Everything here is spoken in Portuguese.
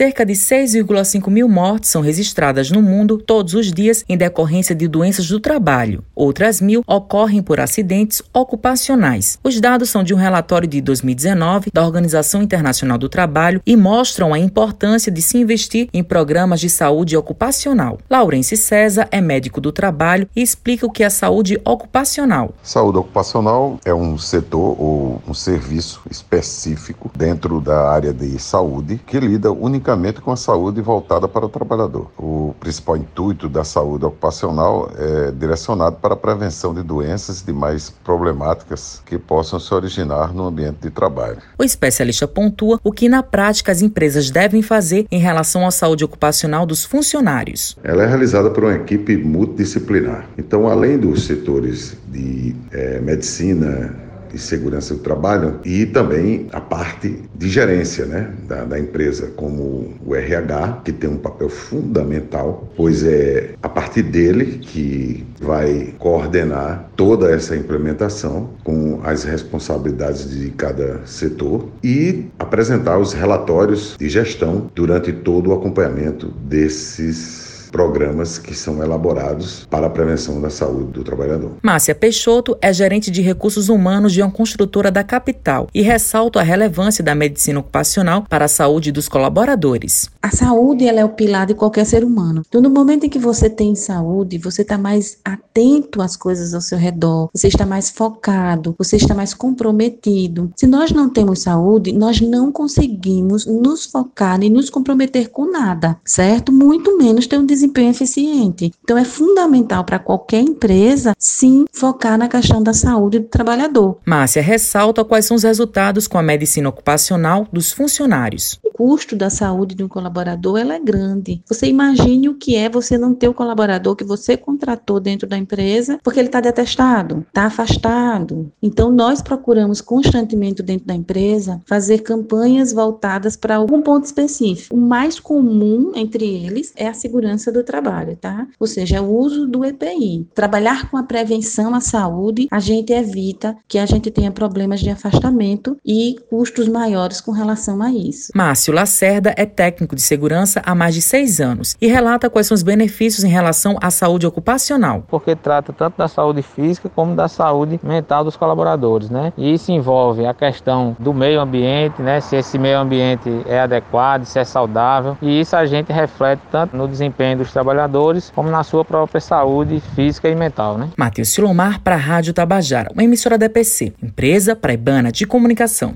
Cerca de 6,5 mil mortes são registradas no mundo todos os dias em decorrência de doenças do trabalho. Outras mil ocorrem por acidentes ocupacionais. Os dados são de um relatório de 2019 da Organização Internacional do Trabalho e mostram a importância de se investir em programas de saúde ocupacional. Laurence César é médico do trabalho e explica o que é saúde ocupacional. Saúde ocupacional é um setor ou um serviço específico dentro da área de saúde que lida unicamente com a saúde voltada para o trabalhador. O principal intuito da saúde ocupacional é direcionado para a prevenção de doenças e demais problemáticas que possam se originar no ambiente de trabalho. O especialista pontua o que na prática as empresas devem fazer em relação à saúde ocupacional dos funcionários. Ela é realizada por uma equipe multidisciplinar. Então, além dos setores de é, medicina, de segurança do trabalho e também a parte de gerência né, da, da, empresa, como o RH, que tem um papel fundamental, pois é a partir dele que vai coordenar toda essa implementação com as responsabilidades de cada setor e apresentar os relatórios de gestão durante todo o acompanhamento desses programas que são elaborados para a prevenção da saúde do trabalhador. Márcia Peixoto é gerente de recursos humanos de uma construtora da capital e ressalta a relevância da medicina ocupacional para a saúde dos colaboradores. A saúde ela é o pilar de qualquer ser humano. Então, no momento em que você tem saúde, você está mais atento às coisas ao seu redor, você está mais focado, você está mais comprometido. Se nós não temos saúde, nós não conseguimos nos focar e nos comprometer com nada, certo? Muito menos ter um desempenho eficiente. Então, é fundamental para qualquer empresa, sim, focar na questão da saúde do trabalhador. Márcia ressalta quais são os resultados com a medicina ocupacional dos funcionários. O custo da saúde de um colaborador ela é grande. Você imagine o que é você não ter o colaborador que você contratou dentro da empresa porque ele está detestado, está afastado. Então, nós procuramos constantemente dentro da empresa fazer campanhas voltadas para algum ponto específico. O mais comum entre eles é a segurança do trabalho, tá? Ou seja, o uso do EPI. Trabalhar com a prevenção à saúde, a gente evita que a gente tenha problemas de afastamento e custos maiores com relação a isso. Márcio Lacerda é técnico de segurança há mais de seis anos e relata quais são os benefícios em relação à saúde ocupacional. Porque trata tanto da saúde física como da saúde mental dos colaboradores, né? E isso envolve a questão do meio ambiente, né? Se esse meio ambiente é adequado, se é saudável. E isso a gente reflete tanto no desempenho dos trabalhadores, como na sua própria saúde física e mental. Né? Matheus Silomar para a Rádio Tabajara, uma emissora da EPC, empresa praibana de comunicação.